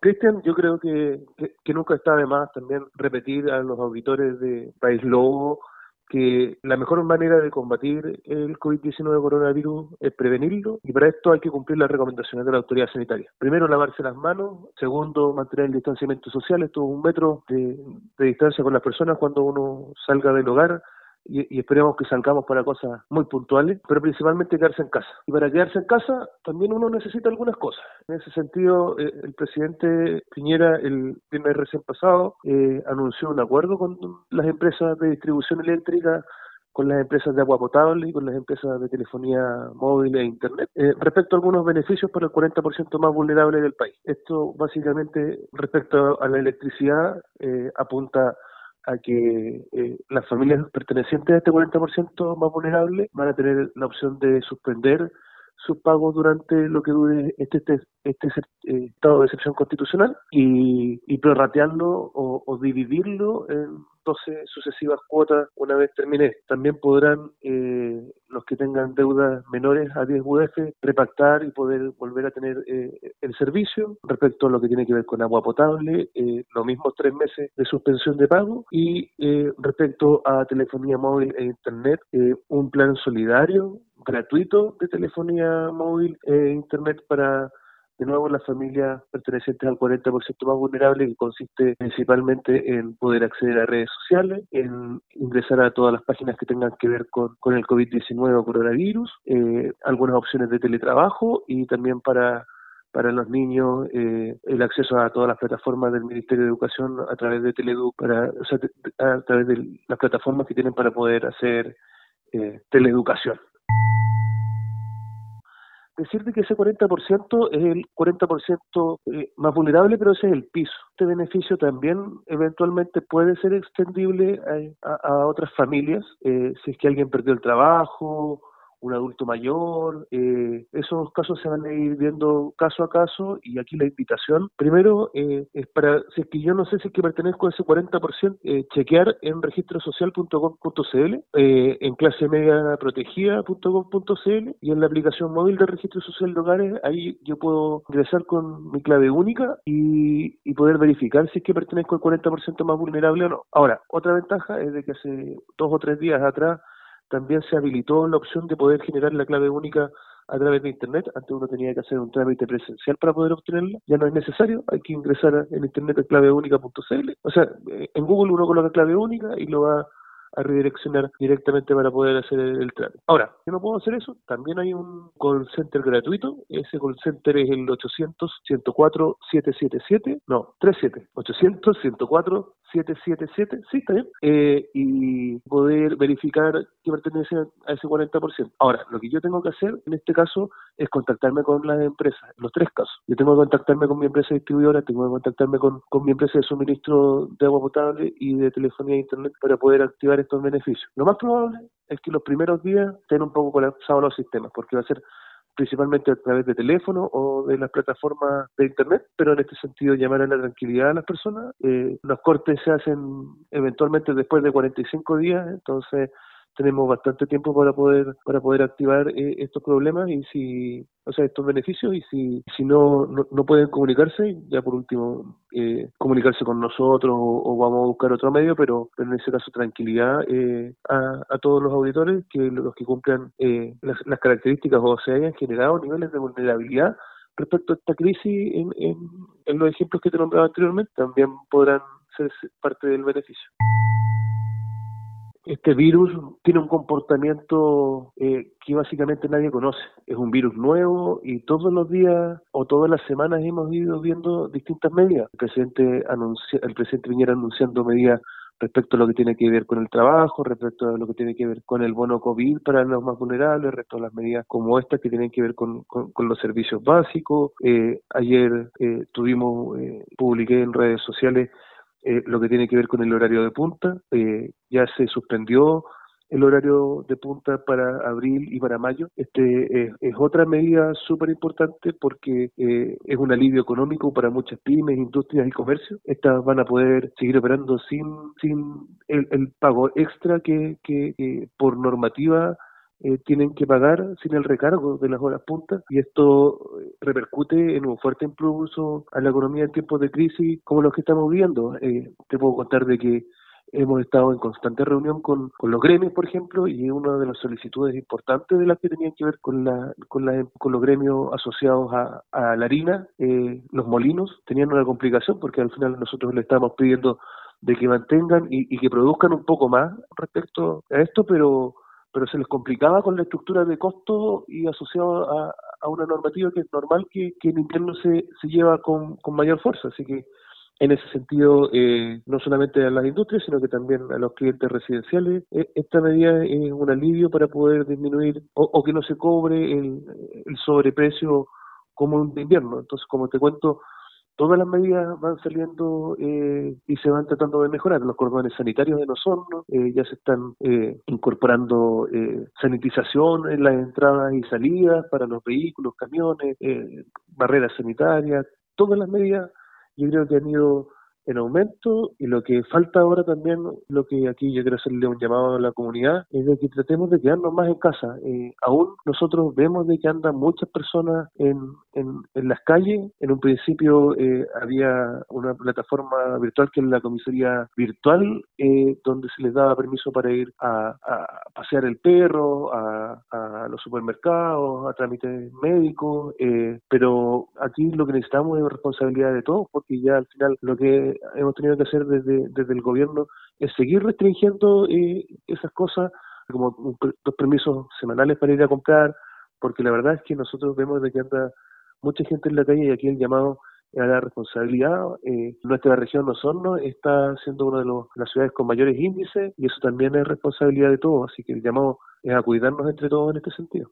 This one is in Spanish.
Cristian, yo creo que, que, nunca está de más también repetir a los auditores de País Lobo que la mejor manera de combatir el COVID-19 coronavirus es prevenirlo y para esto hay que cumplir las recomendaciones de la autoridad sanitaria. Primero, lavarse las manos. Segundo, mantener el distanciamiento social, esto un metro de distancia con las personas cuando uno salga del hogar y, esperemos que salgamos para cosas muy puntuales, pero principalmente quedarse en casa. Y para quedarse en casa también uno necesita algunas cosas. En ese sentido, eh, el presidente Piñera el viernes recién pasado eh, anunció un acuerdo con las empresas de distribución eléctrica con las empresas de agua potable y con las empresas de telefonía móvil e internet eh, respecto a algunos beneficios para el 40% más vulnerable del país. Esto básicamente respecto a la electricidad apunta a que eh, las familias pertenecientes a este 40% más vulnerable van a tener la opción de suspender sus pagos durante lo que dure este, este, este eh, estado de excepción constitucional y, y prorratearlo o, dividirlo en 12 sucesivas cuotas una vez termine. También podrán eh, los que tengan deudas menores a 10 UF repactar y poder volver a tener eh, el servicio respecto a lo que tiene que ver con agua potable, eh, los mismos tres meses de suspensión de pago y eh, respecto a telefonía móvil e internet, un plan solidario gratuito de telefonía móvil e internet para de nuevo las familias pertenecientes al 40% más vulnerable, que consiste principalmente en poder acceder a redes sociales, en ingresar a todas las páginas que tengan que ver con, con el COVID-19 o coronavirus, eh, algunas opciones de teletrabajo y también para para los niños eh, el acceso a todas las plataformas del Ministerio de Educación a través de Teledu, para, a través de las plataformas que tienen para poder hacer eh, teleeducación decirte que ese 40% es el 40% eh, más vulnerable, pero ese es el piso. Este beneficio también eventualmente puede ser extendible a, a, otras familias, eh, si es que alguien perdió el trabajo un adulto mayor, eh, esos casos se van a ir viendo caso a caso y aquí la invitación, primero, eh, es para, si es que yo no sé si es que pertenezco a ese 40%, eh, chequear en registrosocial.gov.cl, eh, en clase media protegida.gov.cl y en la aplicación móvil de registro social de hogares, ahí yo puedo ingresar con mi clave única y poder verificar si es que pertenezco al 40% más vulnerable o no. Ahora, otra ventaja es de que hace dos o tres días atrás también se habilitó la opción de poder generar la clave única a través de Internet. Antes uno tenía que hacer un trámite presencial para poder obtenerla. Ya no es necesario, hay que ingresar en Internet a claveúnica.cl. O sea, eh, en Google uno coloca clave única y lo va a redireccionar directamente para poder hacer el, trámite. Ahora, si no puedo hacer eso, también hay un call center gratuito. Ese call center es el 800-104-777, no, 37, 800-104 777, sí, está bien, eh, y poder verificar que pertenece a ese 40%. Ahora, lo que yo tengo que hacer en este caso es contactarme con las empresas, en los tres casos. Yo tengo que contactarme con mi empresa distribuidora, tengo que contactarme con, con mi empresa de suministro de agua potable y de telefonía e internet para poder activar estos beneficios. Lo más probable es que los primeros días estén un poco colapsados los sistemas, porque va a ser principalmente a través de teléfono o de las plataformas de internet, pero en este sentido llamar a la tranquilidad a las personas. Eh, los cortes se hacen eventualmente después de 45 días, entonces tenemos bastante tiempo para poder para poder activar eh, estos problemas y si o sea estos beneficios y si si no no, pueden comunicarse ya por último eh, comunicarse con nosotros o, vamos a buscar otro medio pero, en ese caso tranquilidad eh, a, a, todos los auditores que los que cumplan las, las, características o se hayan generado niveles de vulnerabilidad respecto a esta crisis en, en, en los ejemplos que te nombraba anteriormente también podrán ser parte del beneficio este virus tiene un comportamiento eh, que básicamente nadie conoce. Es un virus nuevo y todos los días o todas las semanas hemos ido viendo distintas medidas. El presidente, anuncia, el presidente Viñera anunciando medidas respecto a lo que tiene que ver con el trabajo, respecto a lo que tiene que ver con el bono COVID para los más vulnerables, respecto a las medidas como estas que tienen que ver con, con, los servicios básicos. Eh, ayer eh, tuvimos, eh, publiqué en redes sociales eh, lo que tiene que ver con el horario de punta. Eh, ya se suspendió el horario de punta para abril y para mayo. Este es otra medida súper importante porque eh, es un alivio económico para muchas pymes, industrias y comercios. Estas van a poder seguir operando sin, sin el, pago extra que, que por normativa eh, tienen que pagar sin el recargo de las horas puntas y esto eh, repercute en un fuerte impulso a la economía en tiempos de crisis como los que estamos viendo. Eh, te puedo contar de que hemos estado en constante reunión con, los gremios, por ejemplo, y una de las solicitudes importantes de las que tenían que ver con, la, con, la, con los gremios asociados a, la harina, los molinos, tenían una complicación porque al final nosotros le estábamos pidiendo de que mantengan y, que produzcan un poco más respecto a esto, pero pero se les complicaba con la estructura de costo y asociado a, una normativa que es normal que, en invierno se, se lleva con, mayor fuerza. Así que en ese sentido, eh, no solamente a las industrias, sino que también a los clientes residenciales, eh, esta medida es un alivio para poder disminuir o, que no se cobre el, el sobreprecio común de invierno. Entonces, como te cuento, todas las medidas van saliendo eh, y se van tratando de mejorar. Los cordones sanitarios de los hornos eh, ya se están eh, incorporando sanitización en las entradas y salidas para los vehículos, camiones, barreras sanitarias. Todas las medidas yo creo que han ido en aumento y lo que falta ahora también, lo que aquí yo quiero hacerle un llamado a la comunidad, es de que tratemos de quedarnos más en casa. Eh, aún nosotros vemos de que andan muchas personas en, en, las calles. En un principio eh, había una plataforma virtual que es la comisaría virtual, eh, donde se les daba permiso para ir a, pasear el perro, a, a, los supermercados, a trámites médicos, pero aquí lo que necesitamos es responsabilidad de todos, porque ya al final lo que hemos tenido que hacer desde, desde el gobierno es seguir restringiendo eh, esas cosas, como dos permisos semanales para ir a comprar, porque la verdad es que nosotros vemos de que anda mucha gente en la calle y aquí el llamado a la responsabilidad. Eh, nuestra región Osorno está siendo una de las ciudades con mayores índices y eso también es responsabilidad de todos, así que el llamado es a cuidarnos entre todos en este sentido.